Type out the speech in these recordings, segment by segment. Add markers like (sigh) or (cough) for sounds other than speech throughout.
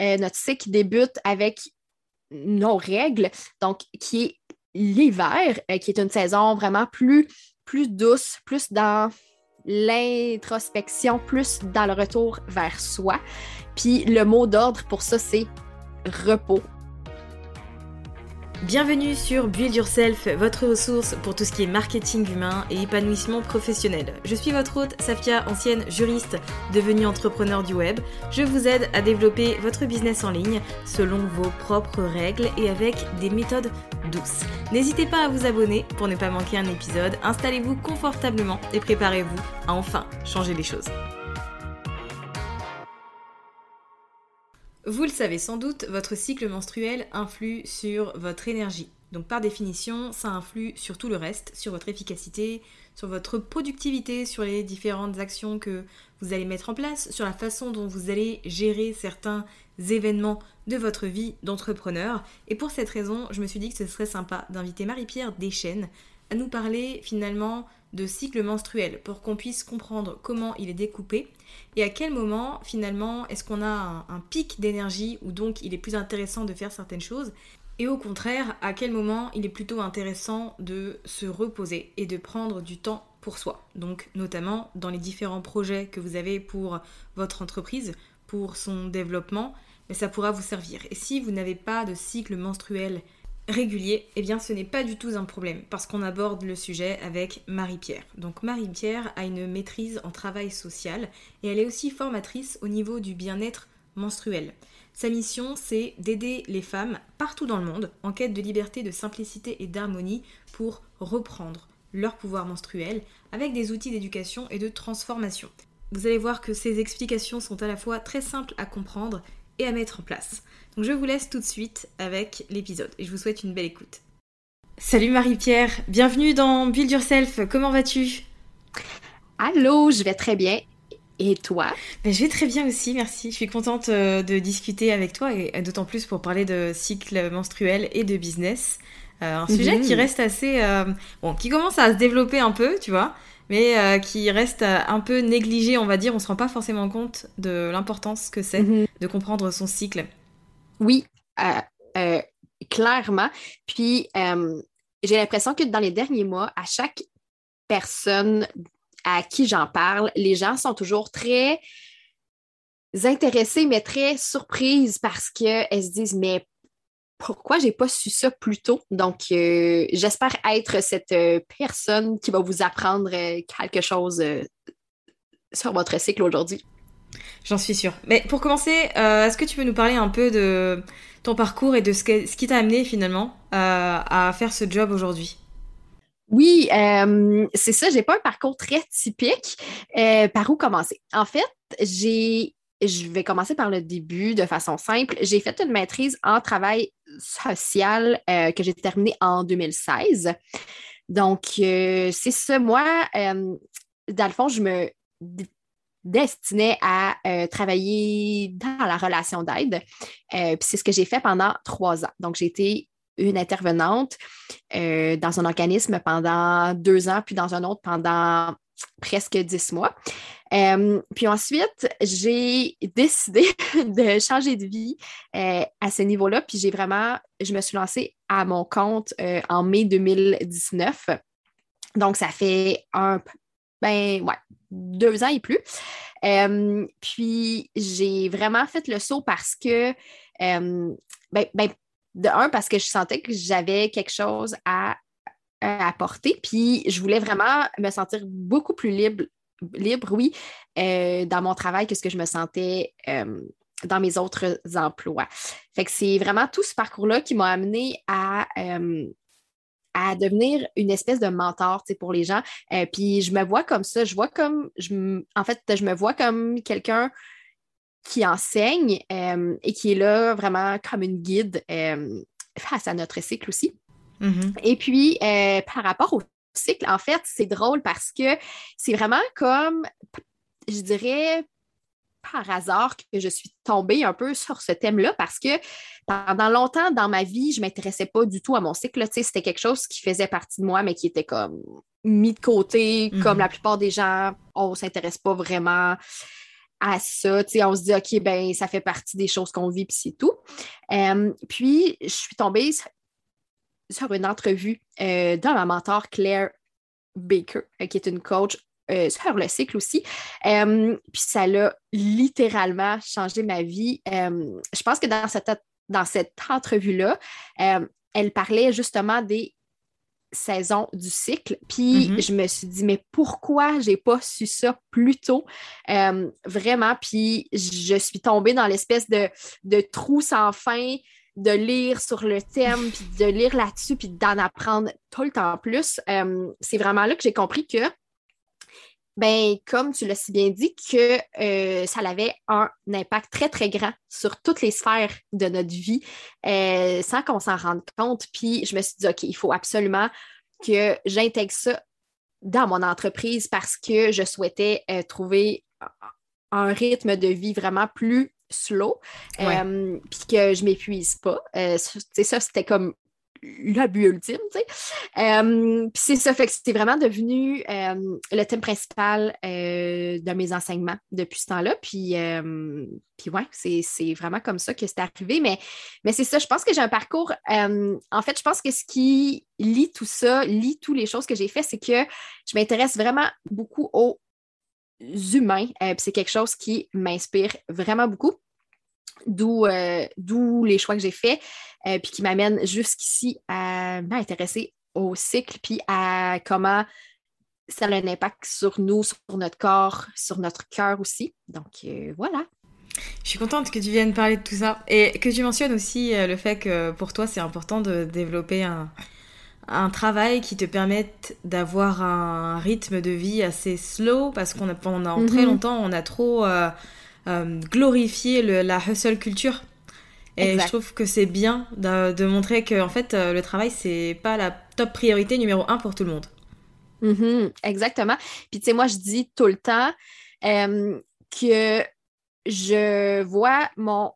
Euh, notre cycle débute avec nos règles, donc qui est l'hiver, euh, qui est une saison vraiment plus, plus douce, plus dans l'introspection, plus dans le retour vers soi. Puis le mot d'ordre pour ça, c'est repos. Bienvenue sur Build Yourself, votre ressource pour tout ce qui est marketing humain et épanouissement professionnel. Je suis votre hôte, Safia, ancienne juriste devenue entrepreneur du web. Je vous aide à développer votre business en ligne selon vos propres règles et avec des méthodes douces. N'hésitez pas à vous abonner pour ne pas manquer un épisode. Installez-vous confortablement et préparez-vous à enfin changer les choses. Vous le savez sans doute, votre cycle menstruel influe sur votre énergie. Donc par définition, ça influe sur tout le reste, sur votre efficacité, sur votre productivité, sur les différentes actions que vous allez mettre en place, sur la façon dont vous allez gérer certains événements de votre vie d'entrepreneur. Et pour cette raison, je me suis dit que ce serait sympa d'inviter Marie-Pierre Deschênes à nous parler finalement de cycle menstruel pour qu'on puisse comprendre comment il est découpé et à quel moment finalement est-ce qu'on a un, pic d'énergie où donc il est plus intéressant de faire certaines choses et au contraire à quel moment il est plutôt intéressant de se reposer et de prendre du temps pour soi. Donc notamment dans les différents projets que vous avez pour votre entreprise, pour son développement, mais ça pourra vous servir. Et si vous n'avez pas de cycle menstruel régulier, eh bien ce n'est pas du tout un problème parce qu'on aborde le sujet avec Marie-Pierre. Donc Marie-Pierre a une maîtrise en travail social et elle est aussi formatrice au niveau du bien-être menstruel. Sa mission, c'est d'aider les femmes partout dans le monde en quête de liberté, de simplicité et d'harmonie pour reprendre leur pouvoir menstruel avec des outils d'éducation et de transformation. Vous allez voir que ces explications sont à la fois très simples à comprendre et à mettre en place. Donc je vous laisse tout de suite avec l'épisode et je vous souhaite une belle écoute. Salut Marie-Pierre, bienvenue dans Build Yourself, comment vas-tu? Allô, je vais très bien. Et toi? Ben, Je vais très bien aussi, merci. Je suis contente euh, de discuter avec toi et d'autant plus pour parler de cycle menstruel et de business. Euh, un sujet qui mhm. reste assez... Euh, bon, qui commence à se développer un peu, tu vois, mais qui reste un peu négligé, on va dire. On se rend pas forcément compte de l'importance que c'est mhm. de comprendre son cycle. Oui, euh, euh, clairement. Puis, euh, j'ai l'impression que dans les derniers mois, à chaque personne à qui j'en parle, les gens sont toujours très intéressés, mais très surprises parce qu'elles se disent, mais pourquoi j'ai pas su ça plus tôt? Donc, j'espère être cette personne qui va vous apprendre quelque chose sur votre cycle aujourd'hui. J'en suis sûre. Mais pour commencer, euh, est-ce que tu peux nous parler un peu de ton parcours et de ce, qui t'a amené finalement euh, à faire ce job aujourd'hui? Oui, euh, c'est ça. J'ai pas un parcours très typique. par où commencer? En fait, j'ai, je vais commencer par le début de façon simple. J'ai fait une maîtrise en travail social que j'ai terminée en 2016. Donc, c'est ça. Moi, dans le fond, je me destinée à travailler dans la relation d'aide. puis c'est ce que j'ai fait pendant trois ans. Donc, j'ai été une intervenante dans un organisme pendant deux ans, puis dans un autre pendant presque dix mois. Euh, puis ensuite, j'ai décidé (laughs) de changer de vie euh, à ce niveau-là. Puis j'ai vraiment, je me suis lancée à mon compte euh, en mai 2019. Donc, ça fait un, ben ouais, deux ans et plus. puis j'ai vraiment fait le saut parce que, ben, ben, de un, parce que je sentais que j'avais quelque chose à apporter. Puis je voulais vraiment me sentir beaucoup plus libre, libre oui, euh, dans mon travail que ce que je me sentais euh, dans mes autres emplois. Fait que c'est vraiment tout ce parcours-là qui m'a amené à, euh, à devenir une espèce de mentor pour les gens. puis je me vois comme ça, je vois comme, je, en fait, je me vois comme quelqu'un qui enseigne et qui est là vraiment comme une guide face à notre cycle aussi. Mm-hmm. Et puis, euh, par rapport au cycle, en fait, c'est drôle parce que c'est vraiment comme, je dirais, par hasard que je suis tombée un peu sur ce thème-là parce que pendant longtemps dans ma vie, je ne m'intéressais pas du tout à mon cycle. C'était quelque chose qui faisait partie de moi, mais qui était comme mis de côté, comme mm-hmm. la plupart des gens, on ne s'intéresse pas vraiment à ça. on se dit, OK, ben ça fait partie des choses qu'on vit, puis c'est tout. Euh, puis, je suis tombée sur une entrevue euh, dans ma mentor Claire Baker, euh, qui est une coach euh, sur le cycle aussi. puis ça l'a littéralement changé ma vie. je pense que dans cette, dans cette entrevue-là, elle parlait justement des saisons du cycle. Puis mm-hmm. je me suis dit, mais pourquoi j'ai pas su ça plus tôt? vraiment, puis je suis tombée dans l'espèce de, de trou sans fin de lire sur le thème, puis de lire là-dessus, puis d'en apprendre tout le temps plus. Euh, c'est vraiment là que j'ai compris que, ben, comme tu l'as si bien dit, que euh, ça avait un impact très, très grand sur toutes les sphères de notre vie euh, sans qu'on s'en rende compte. Puis je me suis dit, OK, il faut absolument que j'intègre ça dans mon entreprise parce que je souhaitais trouver un rythme de vie vraiment plus slow, euh, puis que je m'épuise pas. Euh, ça, c'était comme le but ultime, tu sais. Euh, puis c'est ça, fait que c'était vraiment devenu le thème principal de mes enseignements depuis ce temps-là. Puis, puis ouais, c'est vraiment comme ça que c'est arrivé. Mais, mais c'est ça, je pense que j'ai un parcours. en fait, je pense que ce qui lit tout ça, lit toutes les choses que j'ai fait, c'est que je m'intéresse vraiment beaucoup aux humains. Euh, c'est quelque chose qui m'inspire vraiment beaucoup. D'où euh, les choix que j'ai faits, euh, puis qui m'amènent jusqu'ici à m'intéresser au cycle, puis à comment ça a un impact sur nous, sur notre corps, sur notre cœur aussi. Donc voilà. Je suis contente que tu viennes parler de tout ça et que tu mentionnes aussi le fait que pour toi c'est important de développer un, un travail qui te permette d'avoir un rythme de vie assez slow parce qu'on a pendant très mhm. longtemps on a trop euh, euh, glorifié la hustle culture et je trouve que c'est bien de, montrer que en fait euh, le travail c'est pas la top priorité numéro un pour tout le monde. Mhm, exactement. Puis tu sais moi je dis tout le temps que je vois mon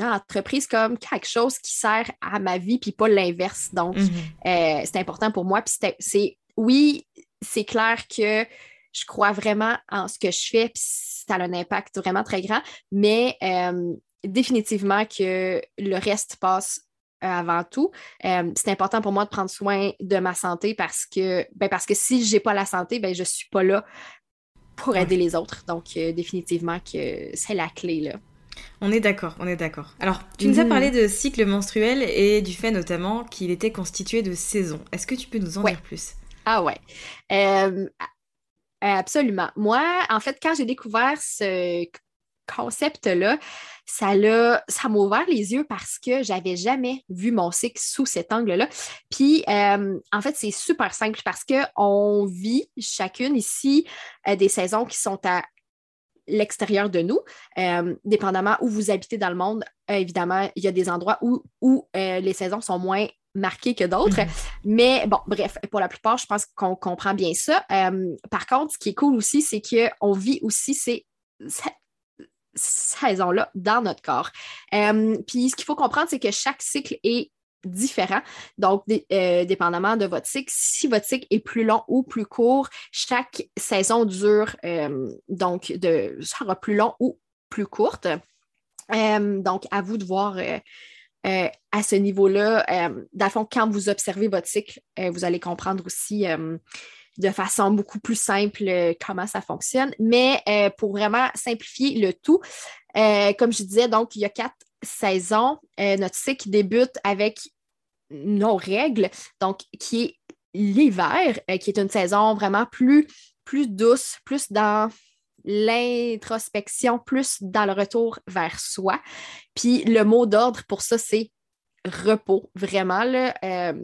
entreprise comme quelque chose qui sert à ma vie, puis pas l'inverse. Donc, mhm. euh, c'est important pour moi. Puis c'est, oui, c'est clair que je crois vraiment en ce que je fais, puis ça a un impact vraiment très grand, mais euh, définitivement que le reste passe euh, avant tout. c'est important pour moi de prendre soin de ma santé parce que, ben parce que si je n'ai pas la santé, ben je ne suis pas là pour aider les autres. Donc, définitivement que c'est la clé. Là. On est d'accord, on est d'accord. Alors, tu nous as mhm. parlé de cycle menstruel et du fait notamment qu'il était constitué de saisons. Est-ce que tu peux nous en dire plus? Ah ouais. Euh, absolument. Moi, en fait, quand j'ai découvert ce concept-là, ça l'a, ça m'a ouvert les yeux parce que j'avais jamais vu mon cycle sous cet angle-là. Puis, euh, en fait, c'est super simple parce qu'on vit chacune ici euh, des saisons qui sont à l'extérieur de nous, euh, dépendamment où vous habitez dans le monde. Euh, évidemment, il y a des endroits où, euh, les saisons sont moins marqué que d'autres. Mais bon, bref, pour la plupart, je pense qu'on comprend bien ça. Euh, par contre, ce qui est cool aussi, c'est qu'on vit aussi ces saisons-là dans notre corps. Euh, puis ce qu'il faut comprendre, c'est que chaque cycle est différent. Donc, euh, dépendamment de votre cycle, si votre cycle est plus long ou plus court, chaque saison dure, donc, de, sera plus long ou plus courte. donc, à vous de voir euh, à ce niveau-là, euh, dans le fond, quand vous observez votre cycle, euh, vous allez comprendre aussi de façon beaucoup plus simple comment ça fonctionne. Mais pour vraiment simplifier le tout, comme je disais, donc, il y a quatre saisons. notre cycle débute avec nos règles, donc qui est l'hiver, qui est une saison vraiment plus, plus douce, plus dans l'introspection plus dans le retour vers soi. Puis le mot d'ordre pour ça, c'est repos, vraiment. Là, euh,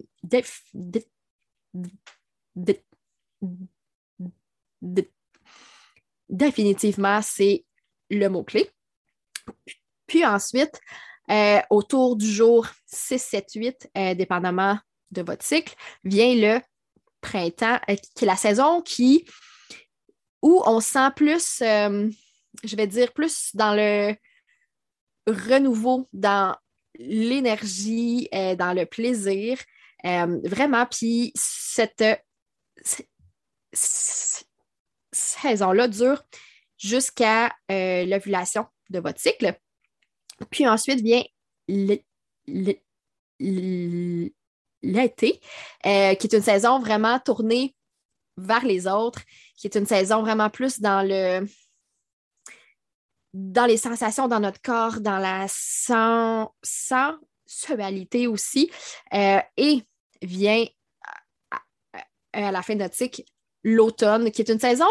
définitivement, c'est le mot-clé. Puis ensuite, euh, autour du jour 6, 7, 8, dépendamment de votre cycle, vient le printemps, euh, qui est la saison qui où on sent plus, euh, je vais dire, plus dans le renouveau, dans l'énergie, euh, dans le plaisir. Euh, vraiment, puis cette, saison-là dure jusqu'à l'ovulation de votre cycle. Puis ensuite vient l'été, qui est une saison vraiment tournée vers les autres, qui est une saison vraiment plus dans le dans les sensations dans notre corps, dans la sensualité aussi. Euh, et vient à, la fin de notre cycle l'automne, qui est une saison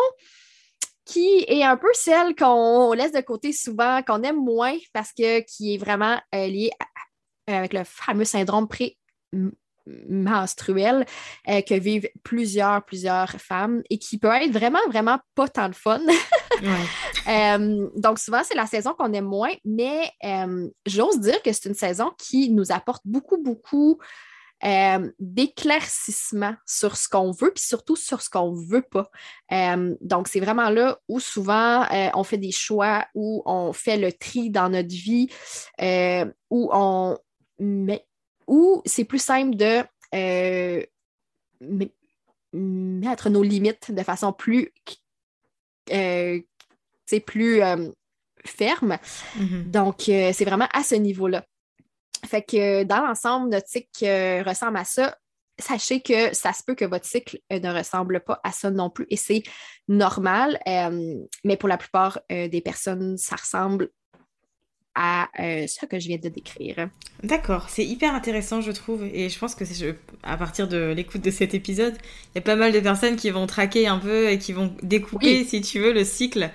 qui est un peu celle qu'on laisse de côté souvent, qu'on aime moins parce que qui est vraiment euh, liée avec le fameux syndrome pré menstruelle euh, que vivent plusieurs, plusieurs femmes et qui peut être vraiment, vraiment pas tant de fun. (laughs) Euh, donc, souvent, c'est la saison qu'on aime moins, mais euh, j'ose dire que c'est une saison qui nous apporte beaucoup, beaucoup d'éclaircissement sur ce qu'on veut, puis surtout sur ce qu'on veut pas. donc, c'est vraiment là où souvent on fait des choix, où on fait le tri dans notre vie, où on met ou c'est plus simple de euh, mettre nos limites de façon plus, euh, plus euh, ferme. Mm-hmm. Donc, c'est vraiment à ce niveau-là. Fait que dans l'ensemble, notre cycle ressemble à ça. Sachez que ça se peut que votre cycle ne ressemble pas à ça non plus et c'est normal, mais pour la plupart des personnes, ça ressemble à euh, ce que je viens de décrire. D'accord, c'est hyper intéressant, je trouve, et je pense que c'est à partir de l'écoute de cet épisode, il y a pas mal de personnes qui vont traquer un peu et qui vont découper, si tu veux, le cycle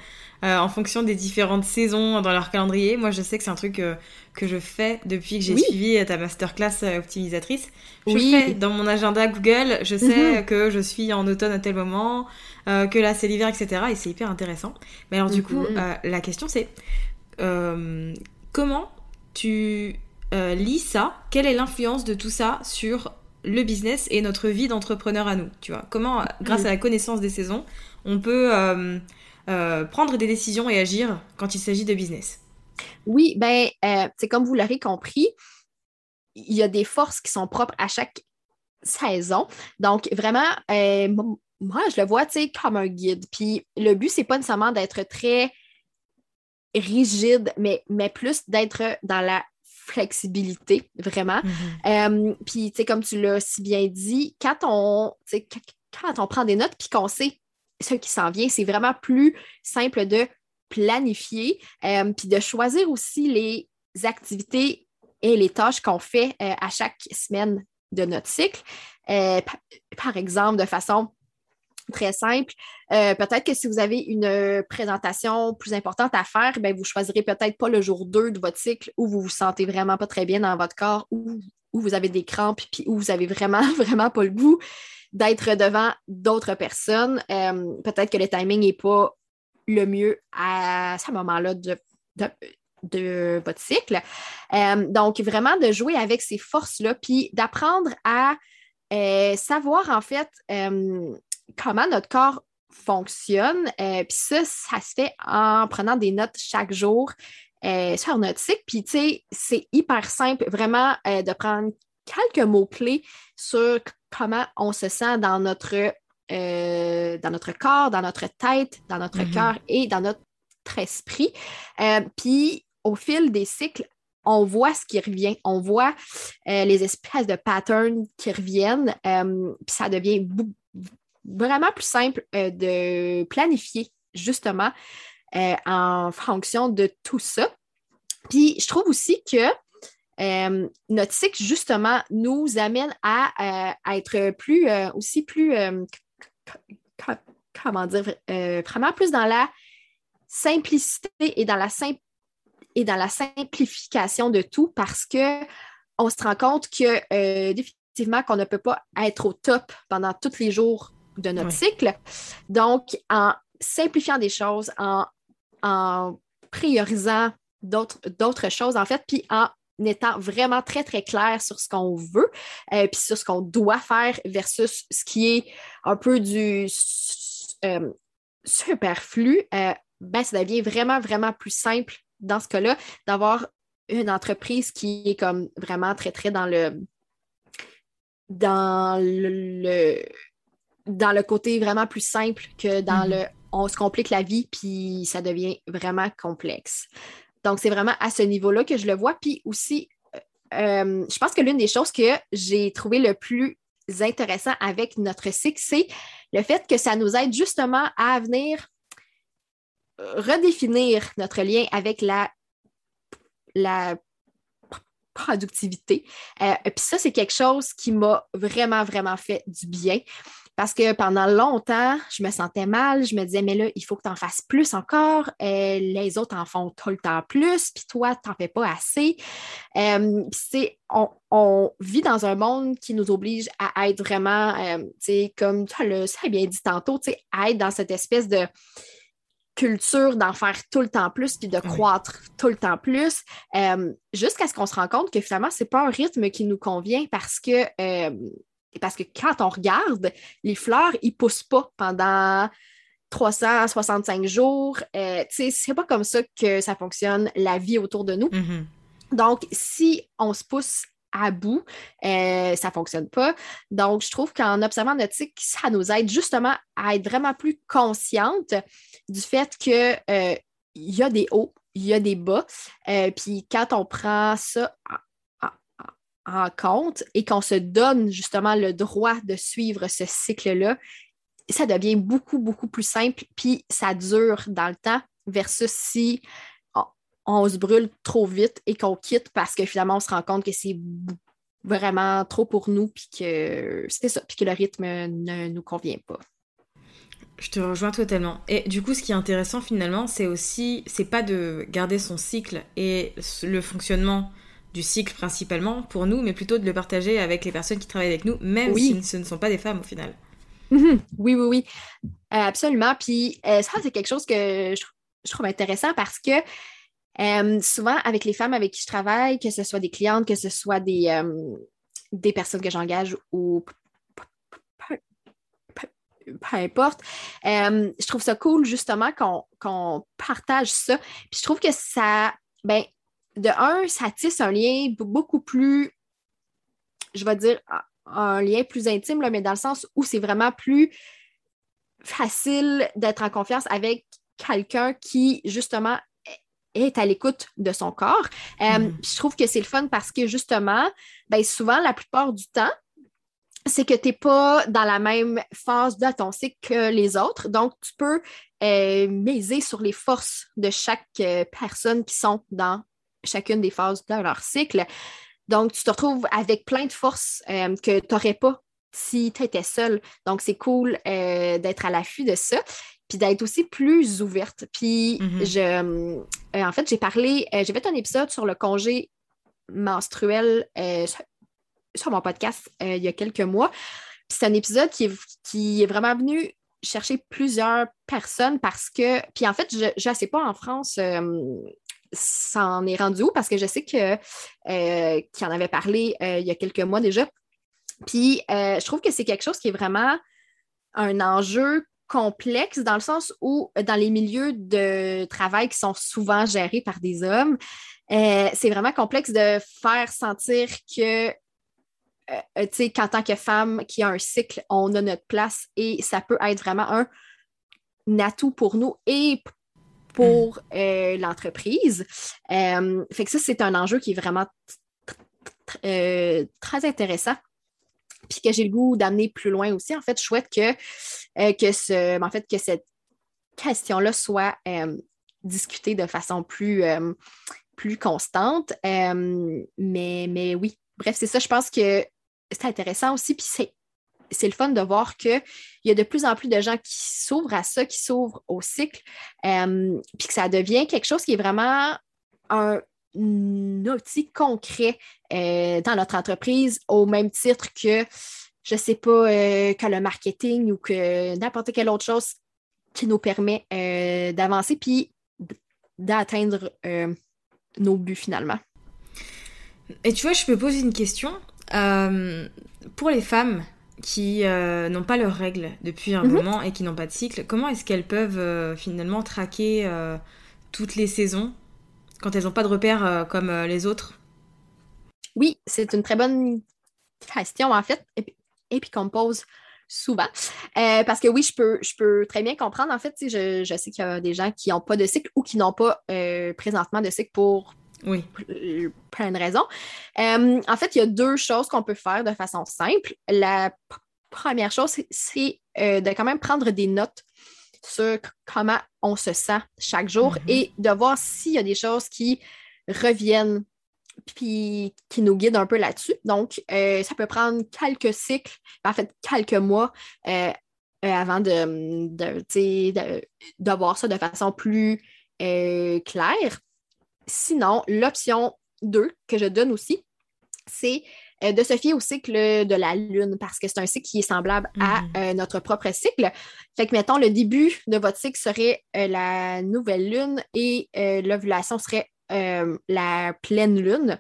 euh, en fonction des différentes saisons dans leur calendrier. Moi, je sais que c'est un truc euh, que je fais depuis que j'ai suivi ta masterclass optimisatrice. Je oui. fais dans mon agenda Google, je sais mhm. que je suis en automne à tel moment, que là c'est l'hiver, etc. Et c'est hyper intéressant. Mais alors, du coup, mhm. la question c'est euh, comment tu euh, lis ça? Quelle est l'influence de tout ça sur le business et notre vie d'entrepreneur à nous? Tu vois Comment, grâce à la connaissance des saisons, on peut euh, prendre des décisions et agir quand il s'agit de business? Oui, ben, c'est comme vous l'aurez compris, il y a des forces qui sont propres à chaque saison. Donc, vraiment, moi, je le vois, tu sais, comme un guide. Puis le but, c'est pas nécessairement d'être très rigide, mais, mais plus d'être dans la flexibilité, vraiment. Mm-hmm. Euh, puis, tu sais, comme tu l'as si bien dit, quand on, quand on prend des notes puis qu'on sait ce qui s'en vient, c'est vraiment plus simple de planifier euh, puis de choisir aussi les activités et les tâches qu'on fait euh, à chaque semaine de notre cycle. par exemple, de façon très simple. Euh, peut-être que si vous avez une euh, présentation plus importante à faire, ben, vous choisirez peut-être pas le jour 2 de votre cycle où vous vous sentez vraiment pas très bien dans votre corps, où, où vous avez des crampes, puis où vous avez vraiment, (laughs) vraiment pas le goût d'être devant d'autres personnes. Euh, peut-être que le timing n'est pas le mieux à ce moment-là de, de votre cycle. Donc, vraiment de jouer avec ces forces-là, puis d'apprendre à savoir en fait comment notre corps fonctionne. puis ça, ça se fait en prenant des notes chaque jour sur notre cycle. Puis, tu sais, c'est hyper simple, vraiment, de prendre quelques mots-clés sur comment on se sent dans notre, dans notre corps, dans notre tête, dans notre mm-hmm. cœur et dans notre esprit. puis au fil des cycles, on voit ce qui revient, on voit euh, les espèces de patterns qui reviennent, euh, puis ça devient vraiment plus simple euh, de planifier justement en fonction de tout ça. Puis je trouve aussi que notre cycle, justement, nous amène à, être plus, aussi plus, comment dire, vraiment plus dans la simplicité et dans la et dans la simplification de tout parce que on se rend compte que euh, définitivement qu'on ne peut pas être au top pendant tous les jours de notre cycle. Donc, en simplifiant des choses, en, en priorisant d'autres choses, en fait, puis en étant vraiment très, très clair sur ce qu'on veut, euh, puis sur ce qu'on doit faire versus ce qui est un peu du euh, superflu, ben, ça devient vraiment, vraiment plus simple dans ce cas-là, d'avoir une entreprise qui est comme vraiment très, très dans le dans le, dans le côté vraiment plus simple que dans le mm-hmm. on se complique la vie puis ça devient vraiment complexe. Donc, c'est vraiment à ce niveau-là que je le vois. Puis aussi, euh, euh, je pense que l'une des choses que j'ai trouvé le plus intéressant avec notre cycle, c'est le fait que ça nous aide justement à venir redéfinir notre lien avec la, la productivité. Euh, puis ça, c'est quelque chose qui m'a vraiment, vraiment fait du bien. Parce que pendant longtemps, je me sentais mal. Je me disais, mais là, il faut que tu en fasses plus encore. Euh, les autres en font tout le temps plus, puis toi, tu n'en fais pas assez. Euh, on, on, vit dans un monde qui nous oblige à être vraiment, comme tu as bien dit tantôt, à être dans cette espèce de culture d'en faire tout le temps plus puis de croître tout le temps plus euh, jusqu'à ce qu'on se rende compte que finalement c'est pas un rythme qui nous convient parce que euh, parce que quand on regarde les fleurs ils poussent pas pendant 365 jours euh, c'est pas comme ça que ça fonctionne la vie autour de nous mm-hmm. donc si on se pousse à bout, euh, ça ne fonctionne pas. Donc, je trouve qu'en observant notre cycle, ça nous aide justement à être vraiment plus consciente du fait qu'il euh, y a des hauts, il y a des bas. Euh, puis quand on prend ça en, compte et qu'on se donne justement le droit de suivre ce cycle-là, ça devient beaucoup, beaucoup plus simple, puis ça dure dans le temps versus si on se brûle trop vite et qu'on quitte parce que finalement, on se rend compte que c'est vraiment trop pour nous, puis que c'est ça, puis que le rythme ne nous convient pas. Je te rejoins totalement. Et du coup, ce qui est intéressant finalement, c'est aussi, c'est pas de garder son cycle et le fonctionnement du cycle principalement pour nous, mais plutôt de le partager avec les personnes qui travaillent avec nous, même si ce ne sont pas des femmes au final. Mhm. Oui, oui, oui. Euh, absolument. Puis euh, ça, c'est quelque chose que je, trouve intéressant parce que euh, souvent, avec les femmes avec qui je travaille, que ce soit des clientes, que ce soit des, des personnes que j'engage ou peu importe, euh, je trouve ça cool justement qu'on partage ça. Puis je trouve que ça, ben, de un, ça tisse un lien beaucoup plus, je vais dire, un lien plus intime, là, mais dans le sens où c'est vraiment plus facile d'être en confiance avec quelqu'un qui, justement, est à l'écoute de son corps. Euh, mm. Je trouve que c'est le fun parce que justement, ben, souvent, la plupart du temps, c'est que tu n'es pas dans la même phase de ton cycle que les autres. Donc, tu peux euh, miser sur les forces de chaque euh, personne qui sont dans chacune des phases de leur cycle. Donc, tu te retrouves avec plein de forces que tu n'aurais pas si tu étais seule. Donc, c'est cool d'être à l'affût de ça puis d'être aussi plus ouverte. Puis mm-hmm. je, euh, en fait, j'ai parlé, euh, j'ai fait un épisode sur le congé menstruel euh, sur mon podcast il y a quelques mois. Puis c'est un épisode qui est, qui est vraiment venu chercher plusieurs personnes parce que, puis en fait, je ne sais pas en France ça en est rendu où? Parce que je sais que qu'il en avait parlé il y a quelques mois déjà. Puis je trouve que c'est quelque chose qui est vraiment un enjeu complexe dans le sens où, dans les milieux de travail qui sont souvent gérés par des hommes, c'est vraiment complexe de faire sentir que tu sais, qu'en tant que femme qui a un cycle, on a notre place et ça peut être vraiment un atout pour nous et pour euh, l'entreprise. Euh, fait que ça, c'est un enjeu qui est vraiment euh, très intéressant. Puis que j'ai le goût d'amener plus loin aussi. En fait, je souhaite que, que, ce, en fait, que cette question-là soit discutée de façon plus, plus constante. mais, mais oui, bref, c'est ça. Je pense que c'est intéressant aussi. Puis c'est c'est le fun de voir qu'il y a de plus en plus de gens qui s'ouvrent à ça, qui s'ouvrent au cycle, euh, puis que ça devient quelque chose qui est vraiment un outil concret euh, dans notre entreprise, au même titre que, je ne sais pas, euh, que le marketing ou que n'importe quelle autre chose qui nous permet d'avancer puis d'atteindre nos buts finalement. Et tu vois, je me pose une question. pour les femmes qui euh, n'ont pas leurs règles depuis un mhm. moment et qui n'ont pas de cycle, comment est-ce qu'elles peuvent euh, finalement traquer euh, toutes les saisons quand elles n'ont pas de repères comme les autres? Oui, c'est une très bonne question en fait, et, puis qu'on me pose souvent. parce que oui, je peux, je peux très bien comprendre. En fait, je, je sais qu'il y a des gens qui n'ont pas de cycle ou qui n'ont pas présentement de cycle pour oui. plein de raisons. Euh, en fait, il y a deux choses qu'on peut faire de façon simple. La première chose, c'est euh, de quand même prendre des notes sur comment on se sent chaque jour mm-hmm. et de voir s'il y a des choses qui reviennent puis qui nous guident un peu là-dessus. Donc, euh, ça peut prendre quelques cycles, en fait, quelques mois avant de, de, de, voir ça de façon plus claire. Sinon, l'option 2 que je donne aussi, c'est euh, de se fier au cycle de la Lune parce que c'est un cycle qui est semblable à mm. euh, notre propre cycle. Fait que, mettons, le début de votre cycle serait euh, la nouvelle Lune et l'ovulation serait la pleine Lune.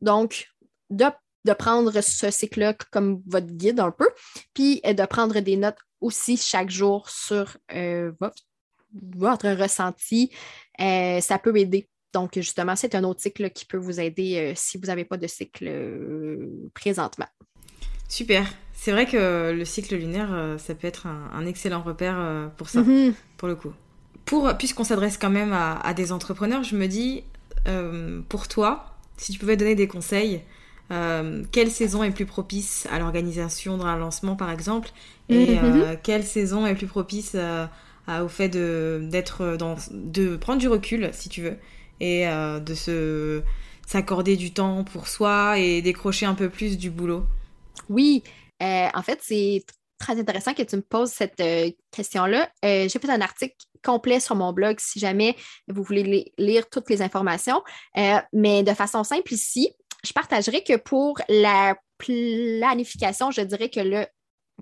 Donc, de, de prendre ce cycle-là comme votre guide un peu, puis de prendre des notes aussi chaque jour sur votre, votre ressenti, ça peut aider donc, justement, c'est un autre cycle qui peut vous aider euh, si vous n'avez pas de cycle euh, présentement. Super. C'est vrai que le cycle lunaire, euh, ça peut être un, excellent repère pour ça, mm-hmm. pour le coup. Pour, puisqu'on s'adresse quand même à, des entrepreneurs, je me dis, pour toi, si tu pouvais donner des conseils, quelle saison est plus propice à l'organisation d'un lancement, par exemple, et mm-hmm. quelle saison est plus propice au fait de, d'être dans, de prendre du recul, si tu veux, et euh, de se s'accorder du temps pour soi et décrocher un peu plus du boulot? Oui, euh, en fait, c'est très intéressant que tu me poses cette euh, question-là. J'ai fait un article complet sur mon blog si jamais vous voulez lire toutes les informations. mais de façon simple ici, je partagerai que pour la planification, je dirais que le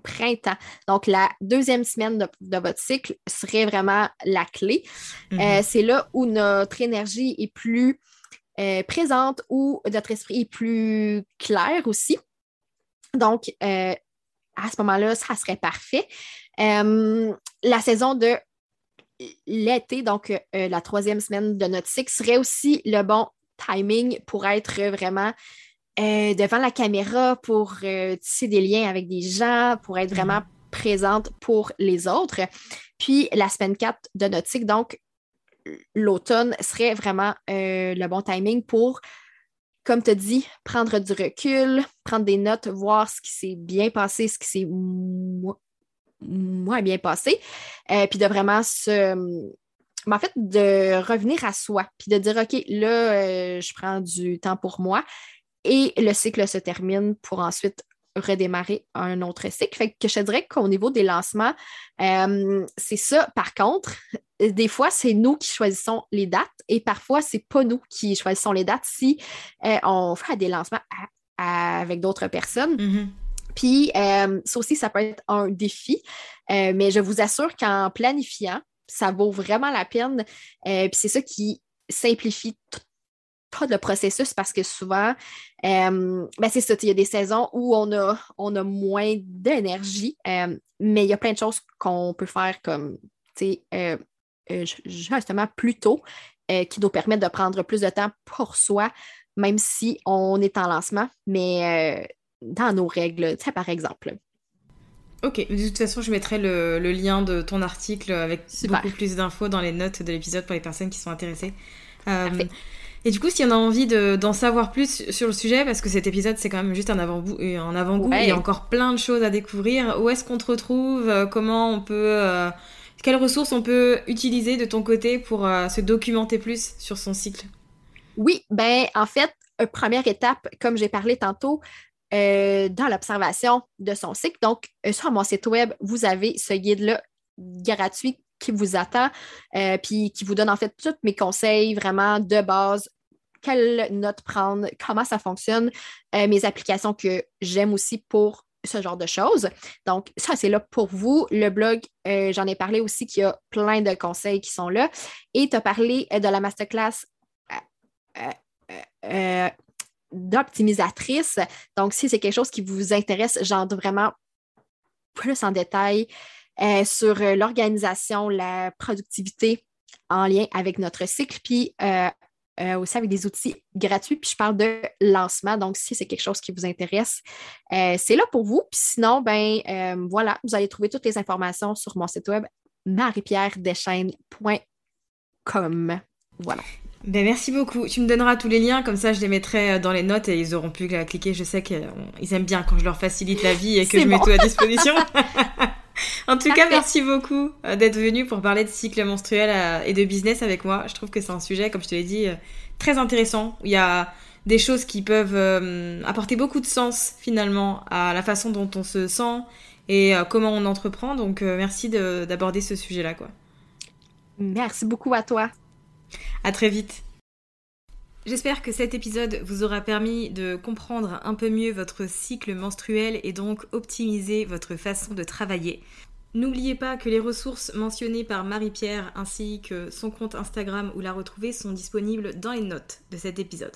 printemps. Donc, la deuxième semaine de, votre cycle serait vraiment la clé. Euh, mm-hmm. c'est là où notre énergie est plus euh, présente, où notre esprit est plus clair aussi. Donc, euh, à ce moment-là, ça serait parfait. la saison de l'été, donc la troisième semaine de notre cycle, serait aussi le bon timing pour être vraiment euh, devant la caméra pour euh, tisser des liens avec des gens, pour être vraiment mhm. présente pour les autres. Puis la semaine 4 de cycle, donc l'automne serait vraiment euh, le bon timing pour, comme tu as dit, prendre du recul, prendre des notes, voir ce qui s'est bien passé, ce qui s'est moins bien passé, puis de vraiment se en fait, de revenir à soi, puis de dire, OK, là, je prends du temps pour moi et le cycle se termine pour ensuite redémarrer un autre cycle. Fait que je te dirais qu'au niveau des lancements, euh, c'est ça. Par contre, des fois, c'est nous qui choisissons les dates et parfois, c'est pas nous qui choisissons les dates si euh, on fait des lancements avec d'autres personnes. Mm-hmm. Puis, euh, ça aussi, ça peut être un défi, mais je vous assure qu'en planifiant, ça vaut vraiment la peine. puis c'est ça qui simplifie tout le processus parce que souvent, ben c'est ça, il y a des saisons où on a, on a moins d'énergie, mais il y a plein de choses qu'on peut faire comme, tu sais, justement plus tôt, qui nous permettent de prendre plus de temps pour soi, même si on est en lancement, mais dans nos règles, tu sais, par exemple. Ok, de toute façon, je mettrai le, lien de ton article avec beaucoup plus d'infos dans les notes de l'épisode pour les personnes qui sont intéressées. Euh, et du coup, si on a envie d'en savoir plus sur le sujet, parce que cet épisode, c'est quand même juste un avant-goût, un avant il y a encore plein de choses à découvrir. Où est-ce qu'on te retrouve? Euh, Comment on peut... Euh, quelles ressources on peut utiliser de ton côté pour se documenter plus sur son cycle? Oui, ben en fait, première étape, comme j'ai parlé tantôt, euh, dans l'observation de son cycle. Donc, euh, sur mon site web, vous avez ce guide-là gratuit qui vous attend, euh, puis qui vous donne en fait tous mes conseils vraiment de base, quelle note prendre, comment ça fonctionne, mes applications que j'aime aussi pour ce genre de choses. Donc, ça, c'est là pour vous. Le blog, j'en ai parlé aussi qu'il y a plein de conseils qui sont là. Et tu as parlé de la masterclass d'optimisatrice. Donc, si c'est quelque chose qui vous intéresse, j'entre vraiment plus en détail euh, sur euh, l'organisation, la productivité en lien avec notre cycle, puis euh, aussi avec des outils gratuits. Puis je parle de lancement. Donc, si c'est quelque chose qui vous intéresse, c'est là pour vous. Puis sinon, ben voilà, vous allez trouver toutes les informations sur mon site web mariepierredeschaines.com. Voilà. Ben merci beaucoup. Tu me donneras tous les liens, comme ça je les mettrai dans les notes et ils auront pu cliquer. Je sais qu'ils aiment bien quand je leur facilite la vie et que je mets tout à disposition. (laughs) en tout cas, merci beaucoup euh, d'être venu pour parler de cycle menstruel euh, et de business avec moi. Je trouve que c'est un sujet, comme je te l'ai dit, très intéressant. Il y a des choses qui peuvent apporter beaucoup de sens finalement à la façon dont on se sent et comment on entreprend. Donc merci d'aborder ce sujet-là. quoi. Merci beaucoup à toi. À très vite. J'espère que cet épisode vous aura permis de comprendre un peu mieux votre cycle menstruel et donc optimiser votre façon de travailler. N'oubliez pas que les ressources mentionnées par Marie-Pierre ainsi que son compte Instagram où la retrouver sont disponibles dans les notes de cet épisode.